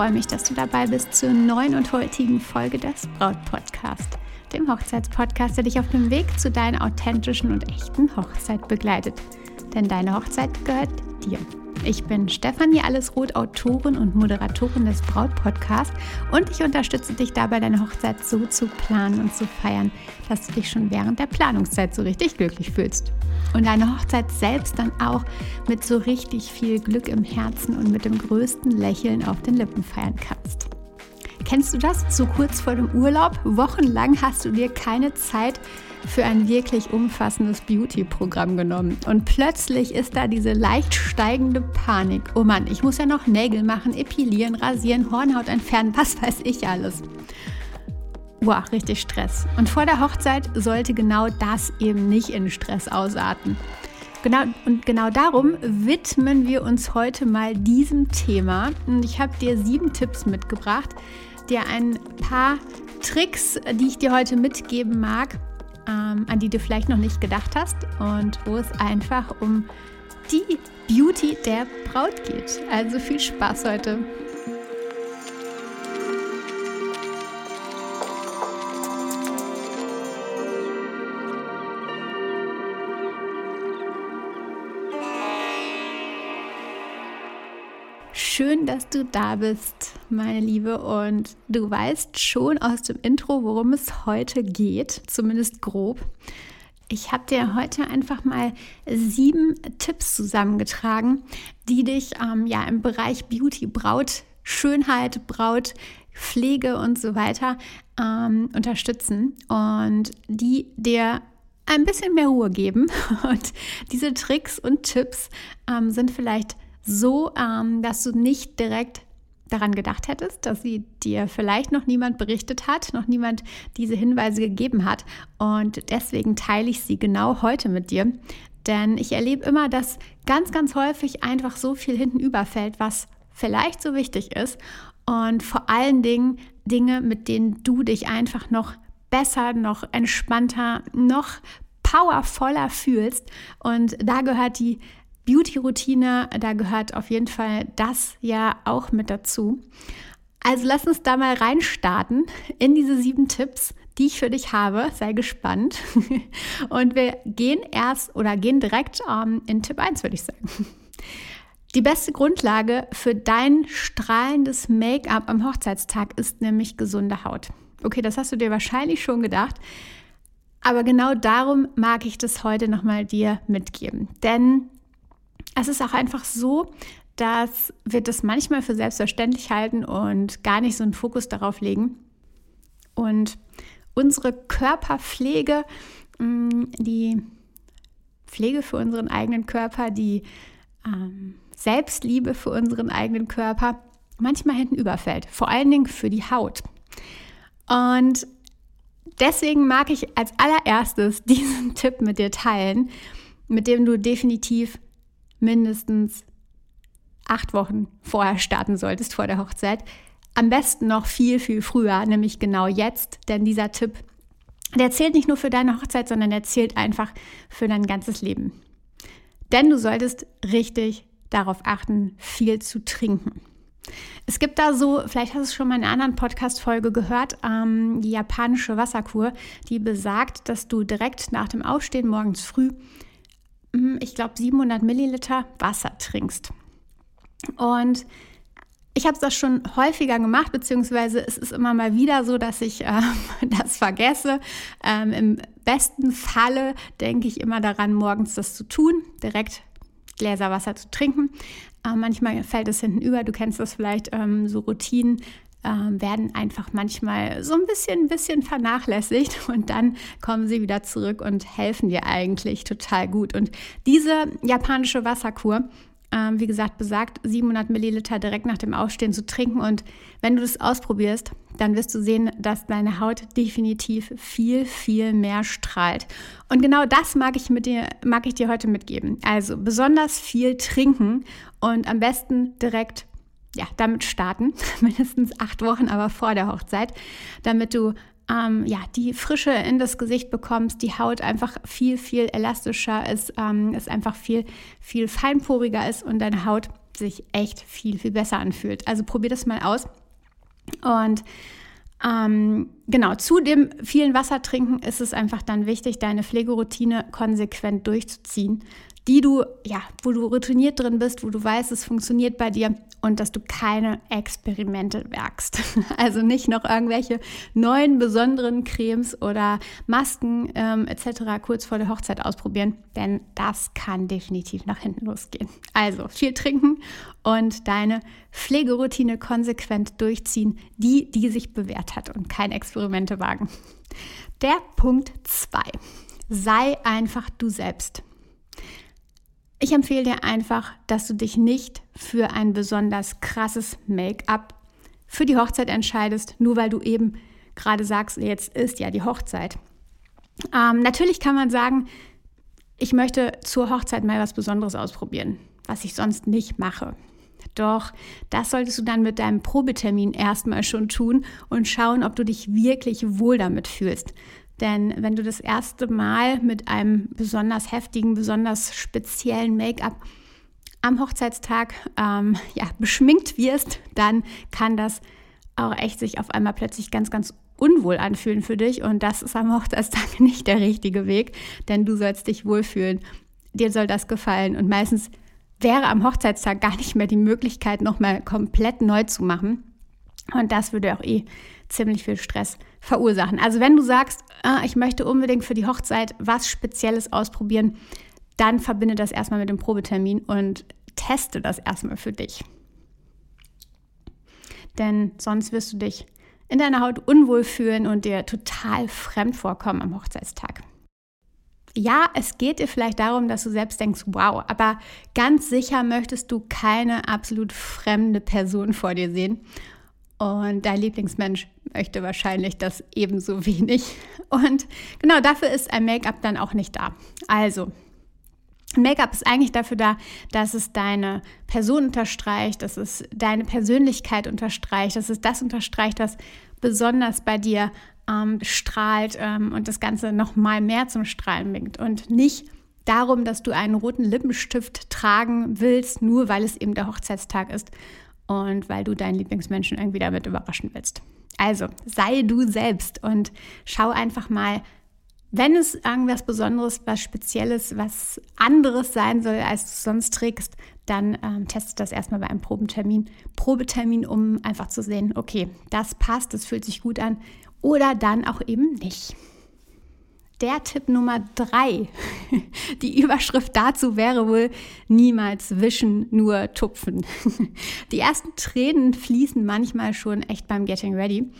freue mich, dass du dabei bist zur neuen und heutigen Folge des Braut Podcast, dem Hochzeitspodcast, der dich auf dem Weg zu deiner authentischen und echten Hochzeit begleitet. Denn deine Hochzeit gehört dir. Ich bin Stefanie Allesroth, Autorin und Moderatorin des Braut-Podcasts und ich unterstütze dich dabei, deine Hochzeit so zu planen und zu feiern, dass du dich schon während der Planungszeit so richtig glücklich fühlst. Und deine Hochzeit selbst dann auch mit so richtig viel Glück im Herzen und mit dem größten Lächeln auf den Lippen feiern kannst. Kennst du das? So kurz vor dem Urlaub, wochenlang hast du dir keine Zeit für ein wirklich umfassendes Beauty-Programm genommen. Und plötzlich ist da diese leicht steigende Panik. Oh Mann, ich muss ja noch Nägel machen, epilieren, rasieren, Hornhaut entfernen, was weiß ich alles. Wow, richtig Stress. Und vor der Hochzeit sollte genau das eben nicht in Stress ausarten. Genau, und genau darum widmen wir uns heute mal diesem Thema. Und ich habe dir sieben Tipps mitgebracht, dir ein paar Tricks, die ich dir heute mitgeben mag, ähm, an die du vielleicht noch nicht gedacht hast und wo es einfach um die Beauty der Braut geht. Also viel Spaß heute. Schön, dass du da bist, meine Liebe. Und du weißt schon aus dem Intro, worum es heute geht, zumindest grob. Ich habe dir heute einfach mal sieben Tipps zusammengetragen, die dich ähm, ja im Bereich Beauty, Braut, Schönheit, Braut, Pflege und so weiter ähm, unterstützen und die dir ein bisschen mehr Ruhe geben. Und diese Tricks und Tipps ähm, sind vielleicht so, ähm, dass du nicht direkt daran gedacht hättest, dass sie dir vielleicht noch niemand berichtet hat, noch niemand diese Hinweise gegeben hat. Und deswegen teile ich sie genau heute mit dir. Denn ich erlebe immer, dass ganz, ganz häufig einfach so viel hinten überfällt, was vielleicht so wichtig ist. Und vor allen Dingen Dinge, mit denen du dich einfach noch besser, noch entspannter, noch powervoller fühlst. Und da gehört die Beauty-Routine, da gehört auf jeden Fall das ja auch mit dazu. Also lass uns da mal reinstarten in diese sieben Tipps, die ich für dich habe. Sei gespannt. Und wir gehen erst oder gehen direkt ähm, in Tipp 1, würde ich sagen. Die beste Grundlage für dein strahlendes Make-up am Hochzeitstag ist nämlich gesunde Haut. Okay, das hast du dir wahrscheinlich schon gedacht. Aber genau darum mag ich das heute nochmal dir mitgeben. Denn es ist auch einfach so, dass wir das manchmal für selbstverständlich halten und gar nicht so einen Fokus darauf legen. Und unsere Körperpflege, mm, die Pflege für unseren eigenen Körper, die ähm, Selbstliebe für unseren eigenen Körper manchmal hinten überfällt, vor allen Dingen für die Haut. Und deswegen mag ich als allererstes diesen Tipp mit dir teilen, mit dem du definitiv mindestens acht Wochen vorher starten solltest, vor der Hochzeit. Am besten noch viel, viel früher, nämlich genau jetzt, denn dieser Tipp, der zählt nicht nur für deine Hochzeit, sondern der zählt einfach für dein ganzes Leben. Denn du solltest richtig darauf achten, viel zu trinken. Es gibt da so, vielleicht hast du es schon mal in einer anderen Podcast-Folge gehört, ähm, die japanische Wasserkur, die besagt, dass du direkt nach dem Aufstehen morgens früh ich glaube, 700 Milliliter Wasser trinkst. Und ich habe das schon häufiger gemacht, beziehungsweise es ist immer mal wieder so, dass ich äh, das vergesse. Ähm, Im besten Falle denke ich immer daran, morgens das zu tun, direkt Gläser Wasser zu trinken. Äh, manchmal fällt es hinten über, du kennst das vielleicht, ähm, so Routinen ähm, werden einfach manchmal so ein bisschen, ein bisschen vernachlässigt und dann kommen sie wieder zurück und helfen dir eigentlich total gut. Und diese japanische Wasserkur, ähm, wie gesagt, besagt 700 Milliliter direkt nach dem Aufstehen zu trinken. Und wenn du das ausprobierst, dann wirst du sehen, dass deine Haut definitiv viel, viel mehr strahlt. Und genau das mag ich, mit dir, mag ich dir heute mitgeben. Also besonders viel trinken und am besten direkt ja, damit starten, mindestens acht Wochen aber vor der Hochzeit, damit du ähm, ja, die Frische in das Gesicht bekommst, die Haut einfach viel, viel elastischer ist, ähm, es einfach viel, viel feinporiger ist und deine Haut sich echt viel, viel besser anfühlt. Also probier das mal aus. Und ähm, genau, zu dem vielen Wasser trinken ist es einfach dann wichtig, deine Pflegeroutine konsequent durchzuziehen die du, ja, wo du routiniert drin bist, wo du weißt, es funktioniert bei dir und dass du keine Experimente werkst. Also nicht noch irgendwelche neuen besonderen Cremes oder Masken ähm, etc. kurz vor der Hochzeit ausprobieren, denn das kann definitiv nach hinten losgehen. Also viel trinken und deine Pflegeroutine konsequent durchziehen, die, die sich bewährt hat und keine Experimente wagen. Der Punkt 2. Sei einfach du selbst. Ich empfehle dir einfach, dass du dich nicht für ein besonders krasses Make-up für die Hochzeit entscheidest, nur weil du eben gerade sagst, jetzt ist ja die Hochzeit. Ähm, natürlich kann man sagen, ich möchte zur Hochzeit mal was Besonderes ausprobieren, was ich sonst nicht mache. Doch das solltest du dann mit deinem Probetermin erstmal schon tun und schauen, ob du dich wirklich wohl damit fühlst. Denn wenn du das erste Mal mit einem besonders heftigen, besonders speziellen Make-up am Hochzeitstag ähm, ja, beschminkt wirst, dann kann das auch echt sich auf einmal plötzlich ganz, ganz unwohl anfühlen für dich. Und das ist am Hochzeitstag nicht der richtige Weg, denn du sollst dich wohlfühlen. Dir soll das gefallen. Und meistens wäre am Hochzeitstag gar nicht mehr die Möglichkeit, nochmal komplett neu zu machen. Und das würde auch eh ziemlich viel Stress verursachen. Also wenn du sagst, ah, ich möchte unbedingt für die Hochzeit was Spezielles ausprobieren, dann verbinde das erstmal mit dem Probetermin und teste das erstmal für dich. Denn sonst wirst du dich in deiner Haut unwohl fühlen und dir total fremd vorkommen am Hochzeitstag. Ja, es geht dir vielleicht darum, dass du selbst denkst, wow, aber ganz sicher möchtest du keine absolut fremde Person vor dir sehen. Und dein Lieblingsmensch möchte wahrscheinlich das ebenso wenig. Und genau dafür ist ein Make-up dann auch nicht da. Also, Make-up ist eigentlich dafür da, dass es deine Person unterstreicht, dass es deine Persönlichkeit unterstreicht, dass es das unterstreicht, was besonders bei dir ähm, strahlt ähm, und das Ganze noch mal mehr zum Strahlen bringt. Und nicht darum, dass du einen roten Lippenstift tragen willst, nur weil es eben der Hochzeitstag ist und weil du deinen Lieblingsmenschen irgendwie damit überraschen willst. Also sei du selbst und schau einfach mal, wenn es irgendwas Besonderes, was Spezielles, was anderes sein soll, als du sonst trägst, dann ähm, teste das erstmal bei einem Probetermin. Probetermin, um einfach zu sehen, okay, das passt, das fühlt sich gut an oder dann auch eben nicht der Tipp Nummer drei. Die Überschrift dazu wäre wohl niemals wischen, nur tupfen. Die ersten Tränen fließen manchmal schon echt beim Getting Ready.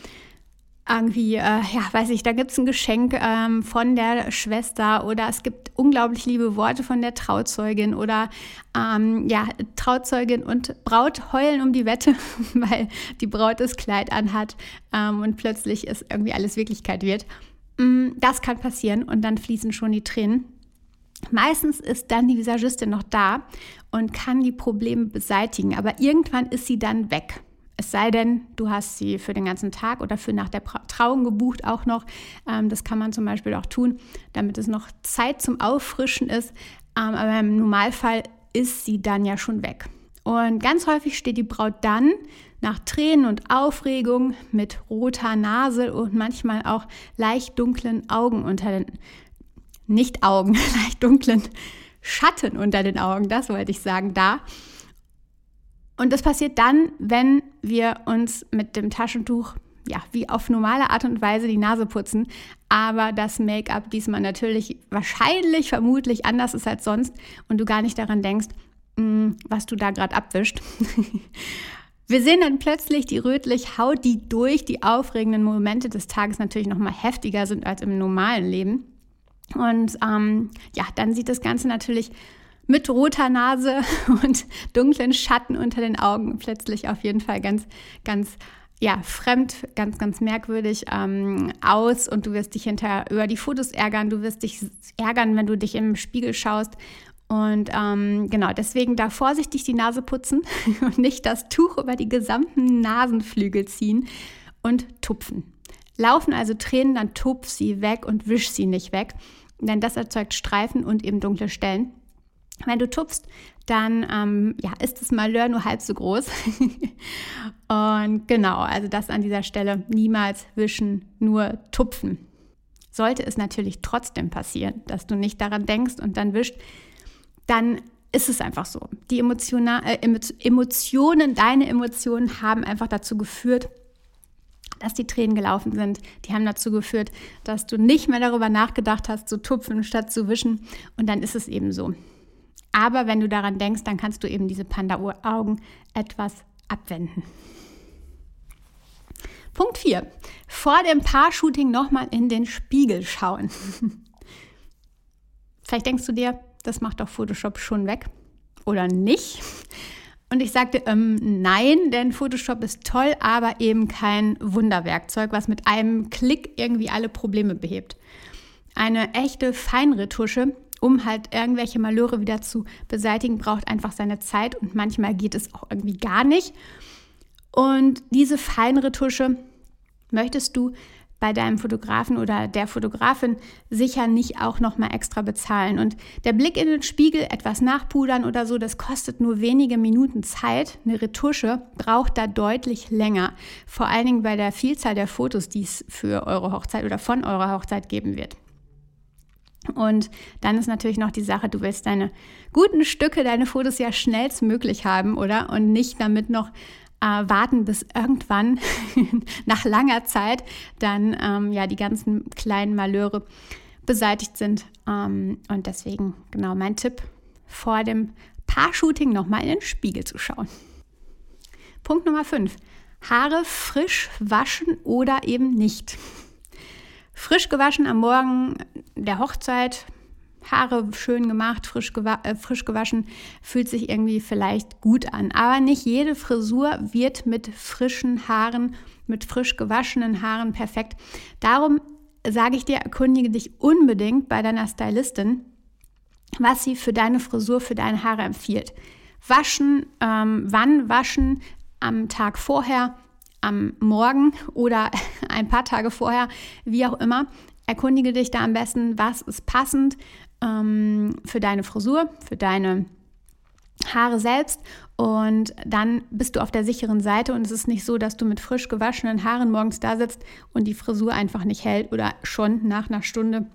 Irgendwie, äh, ja, weiß ich, da gibt es ein Geschenk ähm, von der Schwester oder es gibt unglaublich liebe Worte von der Trauzeugin oder ähm, ja, Trauzeugin und Braut heulen um die Wette, weil die Braut das Kleid anhat ähm, und plötzlich ist irgendwie alles Wirklichkeit wird. Mm, das kann passieren und dann fließen schon die Tränen. Meistens ist dann die Visagistin noch da und kann die Probleme beseitigen, aber irgendwann ist sie dann weg. Es sei denn, du hast sie für den ganzen Tag oder für nach der Trauung gebucht auch noch. Ähm, das kann man zum Beispiel auch tun, damit es noch Zeit zum Auffrischen ist. Ähm, aber im Normalfall ist sie dann ja schon weg. Und ganz häufig steht die Braut dann nach Tränen und Aufregung mit roter Nase und manchmal auch leicht dunklen Augen unter den, nicht Augen, leicht dunklen Schatten unter den Augen, das wollte ich sagen, da. Und das passiert dann, wenn wir uns mit dem Taschentuch ja, wie auf normale Art und Weise die Nase putzen, aber das Make-up diesmal natürlich wahrscheinlich, vermutlich anders ist als sonst und du gar nicht daran denkst, mm, was du da gerade abwischt. Wir sehen dann plötzlich die rötlich Haut, die durch die aufregenden Momente des Tages natürlich noch mal heftiger sind als im normalen Leben. Und ähm, ja, dann sieht das Ganze natürlich mit roter Nase und dunklen Schatten unter den Augen plötzlich auf jeden Fall ganz, ganz ja, fremd, ganz, ganz merkwürdig ähm, aus. Und du wirst dich hinterher über die Fotos ärgern, du wirst dich ärgern, wenn du dich im Spiegel schaust und ähm, genau, deswegen da vorsichtig die Nase putzen und nicht das Tuch über die gesamten Nasenflügel ziehen und tupfen. Laufen also Tränen, dann tupf sie weg und wisch sie nicht weg, denn das erzeugt Streifen und eben dunkle Stellen. Wenn du tupfst, dann ähm, ja, ist das Malheur nur halb so groß. und genau, also das an dieser Stelle niemals wischen, nur tupfen. Sollte es natürlich trotzdem passieren, dass du nicht daran denkst und dann wischt, dann ist es einfach so. Die Emotionen, äh, Emotionen, deine Emotionen haben einfach dazu geführt, dass die Tränen gelaufen sind. Die haben dazu geführt, dass du nicht mehr darüber nachgedacht hast, zu tupfen statt zu wischen. Und dann ist es eben so. Aber wenn du daran denkst, dann kannst du eben diese Panda-Augen etwas abwenden. Punkt 4. Vor dem Paar-Shooting nochmal in den Spiegel schauen. Vielleicht denkst du dir, das macht doch Photoshop schon weg. Oder nicht? Und ich sagte, ähm, nein, denn Photoshop ist toll, aber eben kein Wunderwerkzeug, was mit einem Klick irgendwie alle Probleme behebt. Eine echte Feinretusche, um halt irgendwelche Malöre wieder zu beseitigen, braucht einfach seine Zeit und manchmal geht es auch irgendwie gar nicht. Und diese Feinretusche möchtest du bei deinem Fotografen oder der Fotografin sicher nicht auch noch mal extra bezahlen. Und der Blick in den Spiegel, etwas nachpudern oder so, das kostet nur wenige Minuten Zeit. Eine Retusche braucht da deutlich länger. Vor allen Dingen bei der Vielzahl der Fotos, die es für eure Hochzeit oder von eurer Hochzeit geben wird. Und dann ist natürlich noch die Sache, du willst deine guten Stücke, deine Fotos ja schnellstmöglich haben, oder? Und nicht damit noch äh, warten, bis irgendwann nach langer Zeit dann ähm, ja die ganzen kleinen Malheure beseitigt sind. Ähm, und deswegen genau mein Tipp, vor dem Paar-Shooting nochmal in den Spiegel zu schauen. Punkt Nummer 5. Haare frisch waschen oder eben nicht. Frisch gewaschen am Morgen der Hochzeit Haare schön gemacht, frisch, gewa äh, frisch gewaschen, fühlt sich irgendwie vielleicht gut an. Aber nicht jede Frisur wird mit frischen Haaren, mit frisch gewaschenen Haaren perfekt. Darum sage ich dir, erkundige dich unbedingt bei deiner Stylistin, was sie für deine Frisur, für deine Haare empfiehlt. Waschen, ähm, wann waschen, am Tag vorher, am Morgen oder ein paar Tage vorher, wie auch immer. Erkundige dich da am besten, was ist passend, ähm, für deine Frisur, für deine Haare selbst und dann bist du auf der sicheren Seite und es ist nicht so, dass du mit frisch gewaschenen Haaren morgens da sitzt und die Frisur einfach nicht hält oder schon nach einer Stunde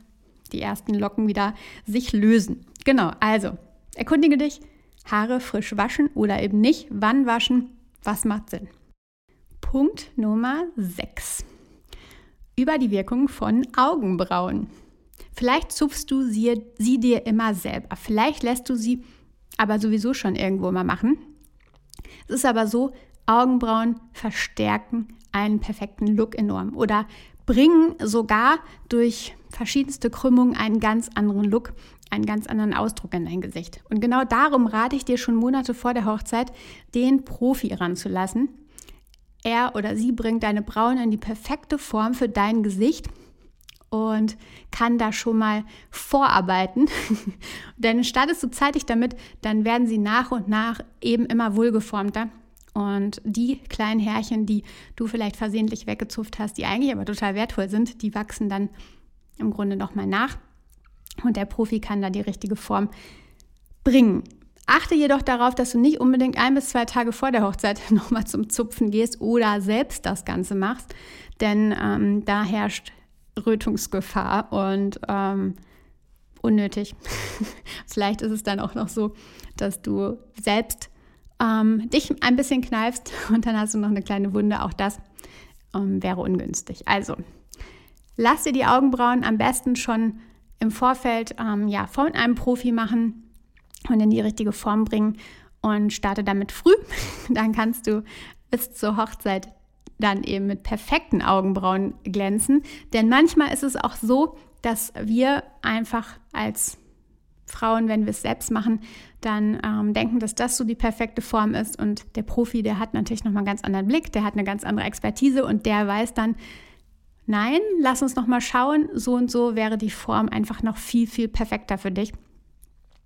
die ersten Locken wieder sich lösen. Genau, also erkundige dich, Haare frisch waschen oder eben nicht, wann waschen, was macht Sinn. Punkt Nummer 6. Über die Wirkung von Augenbrauen. Vielleicht zupfst du sie, sie dir immer selber. Vielleicht lässt du sie aber sowieso schon irgendwo mal machen. Es ist aber so, Augenbrauen verstärken einen perfekten Look enorm oder bringen sogar durch verschiedenste Krümmungen einen ganz anderen Look, einen ganz anderen Ausdruck in dein Gesicht. Und genau darum rate ich dir schon Monate vor der Hochzeit, den Profi ranzulassen. Er oder sie bringt deine Brauen in die perfekte Form für dein Gesicht und kann da schon mal vorarbeiten. Denn startest du zeitig damit, dann werden sie nach und nach eben immer wohlgeformter. Und die kleinen Härchen, die du vielleicht versehentlich weggezupft hast, die eigentlich aber total wertvoll sind, die wachsen dann im Grunde nochmal nach. Und der Profi kann da die richtige Form bringen. Achte jedoch darauf, dass du nicht unbedingt ein bis zwei Tage vor der Hochzeit nochmal zum Zupfen gehst oder selbst das Ganze machst, denn ähm, da herrscht Rötungsgefahr und ähm, unnötig. Vielleicht ist es dann auch noch so, dass du selbst ähm, dich ein bisschen kneifst und dann hast du noch eine kleine Wunde. Auch das ähm, wäre ungünstig. Also, lass dir die Augenbrauen am besten schon im Vorfeld ähm, ja, von einem Profi machen und in die richtige Form bringen und starte damit früh. Dann kannst du bis zur Hochzeit dann eben mit perfekten Augenbrauen glänzen. Denn manchmal ist es auch so, dass wir einfach als Frauen, wenn wir es selbst machen, dann ähm, denken, dass das so die perfekte Form ist. Und der Profi, der hat natürlich nochmal einen ganz anderen Blick, der hat eine ganz andere Expertise und der weiß dann, nein, lass uns nochmal schauen, so und so wäre die Form einfach noch viel, viel perfekter für dich.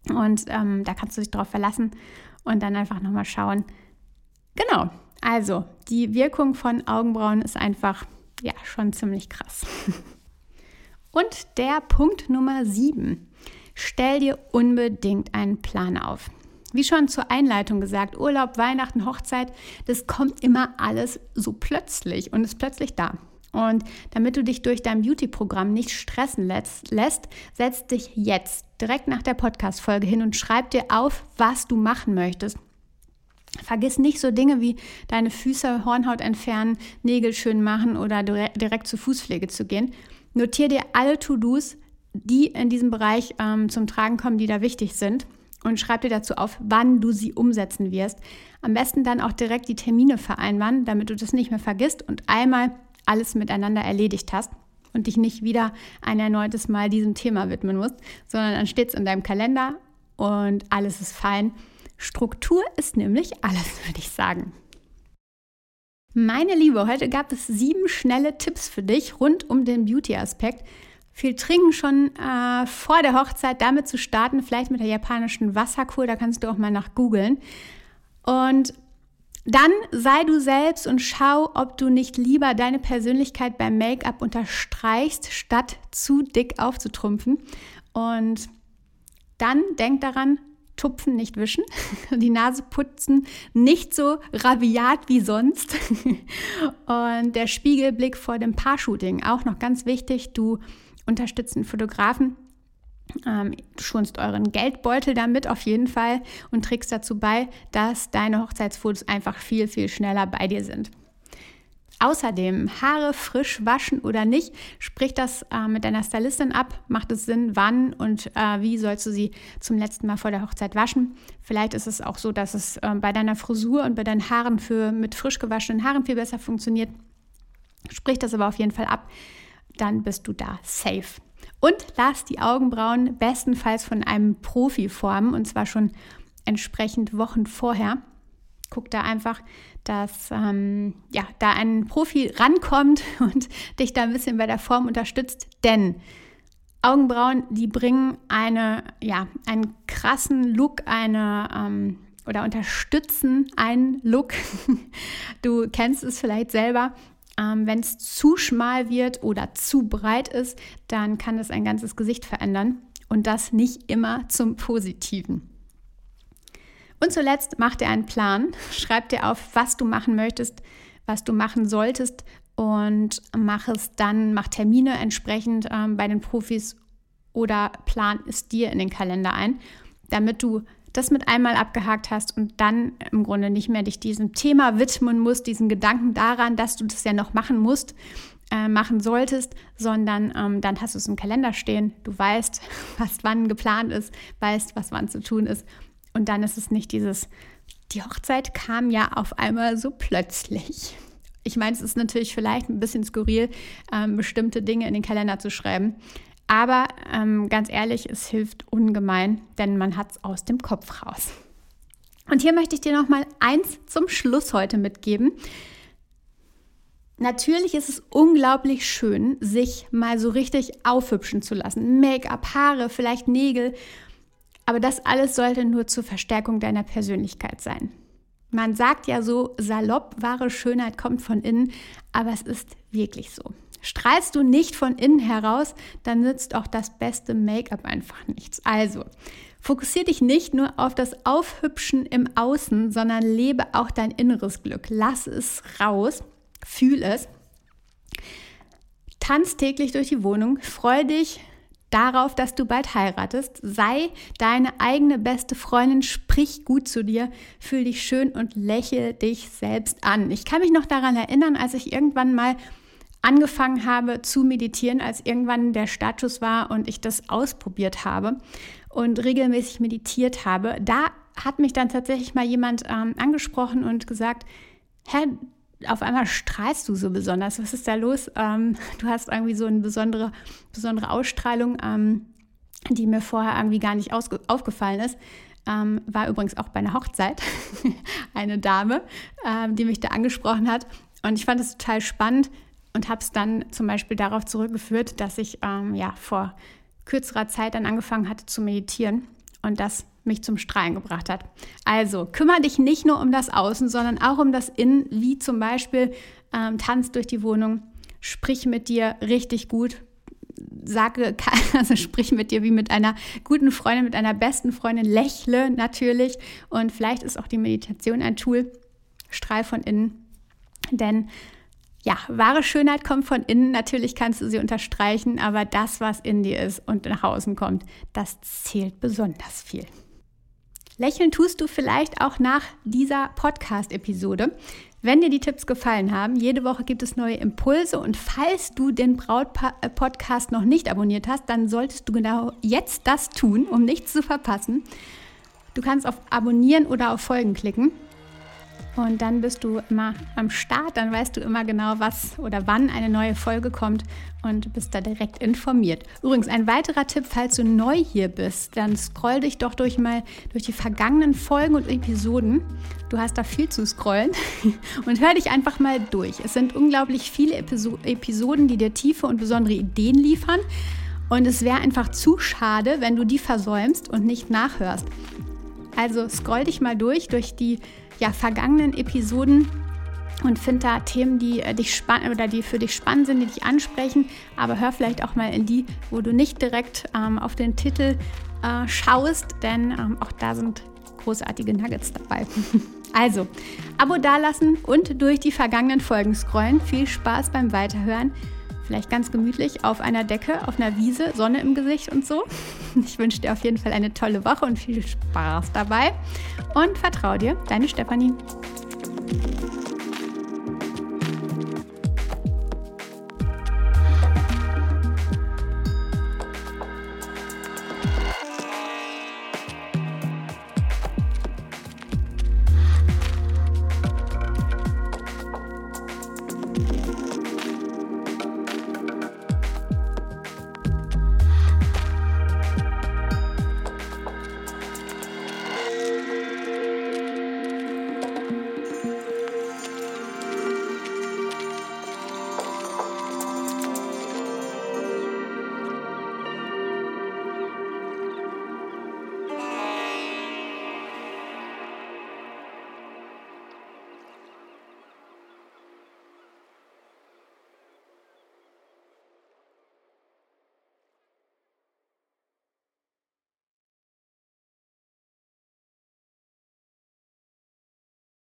Und ähm, da kannst du dich drauf verlassen und dann einfach nochmal schauen. Genau, also, die Wirkung von Augenbrauen ist einfach, ja, schon ziemlich krass. Und der Punkt Nummer 7. Stell dir unbedingt einen Plan auf. Wie schon zur Einleitung gesagt, Urlaub, Weihnachten, Hochzeit, das kommt immer alles so plötzlich und ist plötzlich da. Und damit du dich durch dein Beauty-Programm nicht stressen lässt, lässt, setz dich jetzt direkt nach der Podcast-Folge hin und schreib dir auf, was du machen möchtest. Vergiss nicht so Dinge wie deine Füße, Hornhaut entfernen, Nägel schön machen oder direkt zur Fußpflege zu gehen. Notier dir alle To-Dos, die in diesem Bereich ähm, zum Tragen kommen, die da wichtig sind und schreib dir dazu auf, wann du sie umsetzen wirst. Am besten dann auch direkt die Termine vereinbaren, damit du das nicht mehr vergisst und einmal alles miteinander erledigt hast und dich nicht wieder ein erneutes Mal diesem Thema widmen musst, sondern dann steht es in deinem Kalender und alles ist fein. Struktur ist nämlich alles, würde ich sagen. Meine Liebe, heute gab es sieben schnelle Tipps für dich rund um den Beauty-Aspekt. Viel trinken schon äh, vor der Hochzeit, damit zu starten, vielleicht mit der japanischen Wasserkur, da kannst du auch mal nach googeln. Und dann sei du selbst und schau, ob du nicht lieber deine Persönlichkeit beim Make-up unterstreichst, statt zu dick aufzutrumpfen. Und dann denk daran, tupfen, nicht wischen, die Nase putzen, nicht so rabiat wie sonst. Und der Spiegelblick vor dem Paar-Shooting, auch noch ganz wichtig, du unterstützt einen Fotografen ähm, du schonst euren Geldbeutel damit auf jeden Fall und trägst dazu bei, dass deine Hochzeitsfotos einfach viel, viel schneller bei dir sind. Außerdem, Haare frisch waschen oder nicht, sprich das äh, mit deiner Stylistin ab. Macht es Sinn, wann und äh, wie sollst du sie zum letzten Mal vor der Hochzeit waschen? Vielleicht ist es auch so, dass es äh, bei deiner Frisur und bei deinen Haaren für mit frisch gewaschenen Haaren viel besser funktioniert. Sprich das aber auf jeden Fall ab. Dann bist du da safe. Und lass die Augenbrauen bestenfalls von einem Profi formen und zwar schon entsprechend Wochen vorher. Guck da einfach, dass ähm, ja, da ein Profi rankommt und dich da ein bisschen bei der Form unterstützt, denn Augenbrauen, die bringen eine, ja, einen krassen Look, eine ähm, oder unterstützen einen Look. Du kennst es vielleicht selber. Ähm, Wenn es zu schmal wird oder zu breit ist, dann kann es ein ganzes Gesicht verändern und das nicht immer zum Positiven. Und zuletzt mach dir einen Plan, schreib dir auf, was du machen möchtest, was du machen solltest und mach es dann, mach Termine entsprechend ähm, bei den Profis oder plan es dir in den Kalender ein, damit du das mit einmal abgehakt hast und dann im Grunde nicht mehr dich diesem Thema widmen musst, diesen Gedanken daran, dass du das ja noch machen musst, äh, machen solltest, sondern ähm, dann hast du es im Kalender stehen, du weißt, was wann geplant ist, weißt, was wann zu tun ist und dann ist es nicht dieses, die Hochzeit kam ja auf einmal so plötzlich. Ich meine, es ist natürlich vielleicht ein bisschen skurril, ähm, bestimmte Dinge in den Kalender zu schreiben. Aber ähm, ganz ehrlich, es hilft ungemein, denn man hat es aus dem Kopf raus. Und hier möchte ich dir noch mal eins zum Schluss heute mitgeben. Natürlich ist es unglaublich schön, sich mal so richtig aufhübschen zu lassen. Make-up, Haare, vielleicht Nägel. Aber das alles sollte nur zur Verstärkung deiner Persönlichkeit sein. Man sagt ja so salopp, wahre Schönheit kommt von innen, aber es ist wirklich so. Strahlst du nicht von innen heraus, dann nützt auch das beste Make-up einfach nichts. Also, fokussiere dich nicht nur auf das Aufhübschen im Außen, sondern lebe auch dein inneres Glück. Lass es raus, fühl es. Tanz täglich durch die Wohnung, freu dich darauf, dass du bald heiratest. Sei deine eigene beste Freundin, sprich gut zu dir, fühl dich schön und lächel dich selbst an. Ich kann mich noch daran erinnern, als ich irgendwann mal angefangen habe zu meditieren, als irgendwann der Status war und ich das ausprobiert habe und regelmäßig meditiert habe, da hat mich dann tatsächlich mal jemand ähm, angesprochen und gesagt, Hä, auf einmal strahlst du so besonders. Was ist da los? Ähm, du hast irgendwie so eine besondere, besondere Ausstrahlung, ähm, die mir vorher irgendwie gar nicht aufgefallen ist. Ähm, war übrigens auch bei einer Hochzeit eine Dame, ähm, die mich da angesprochen hat. Und ich fand es total spannend, und habe es dann zum Beispiel darauf zurückgeführt, dass ich ähm, ja vor kürzerer Zeit dann angefangen hatte zu meditieren und das mich zum Strahlen gebracht hat. Also kümmere dich nicht nur um das Außen, sondern auch um das Innen, wie zum Beispiel ähm, tanz durch die Wohnung, sprich mit dir richtig gut, sage, also sprich mit dir wie mit einer guten Freundin, mit einer besten Freundin, lächle natürlich. Und vielleicht ist auch die Meditation ein Tool, strahl von innen. Denn ja, wahre Schönheit kommt von innen. Natürlich kannst du sie unterstreichen, aber das, was in dir ist und nach außen kommt, das zählt besonders viel. Lächeln tust du vielleicht auch nach dieser Podcast-Episode. Wenn dir die Tipps gefallen haben, jede Woche gibt es neue Impulse und falls du den Braut-Podcast noch nicht abonniert hast, dann solltest du genau jetzt das tun, um nichts zu verpassen. Du kannst auf Abonnieren oder auf Folgen klicken. Und dann bist du immer am Start, dann weißt du immer genau, was oder wann eine neue Folge kommt und bist da direkt informiert. Übrigens, ein weiterer Tipp, falls du neu hier bist, dann scroll dich doch durch mal durch die vergangenen Folgen und Episoden. Du hast da viel zu scrollen und hör dich einfach mal durch. Es sind unglaublich viele Episoden, die dir tiefe und besondere Ideen liefern. Und es wäre einfach zu schade, wenn du die versäumst und nicht nachhörst. Also scroll dich mal durch, durch die ja, vergangenen Episoden und find da Themen, die äh, dich spannend oder die für dich spannend sind, die dich ansprechen. Aber hör vielleicht auch mal in die, wo du nicht direkt ähm, auf den Titel äh, schaust, denn ähm, auch da sind großartige Nuggets dabei. also, Abo dalassen und durch die vergangenen Folgen scrollen. Viel Spaß beim Weiterhören. Vielleicht ganz gemütlich auf einer Decke, auf einer Wiese, Sonne im Gesicht und so. Ich wünsche dir auf jeden Fall eine tolle Woche und viel Spaß dabei. Und vertrau dir, deine Stefanie.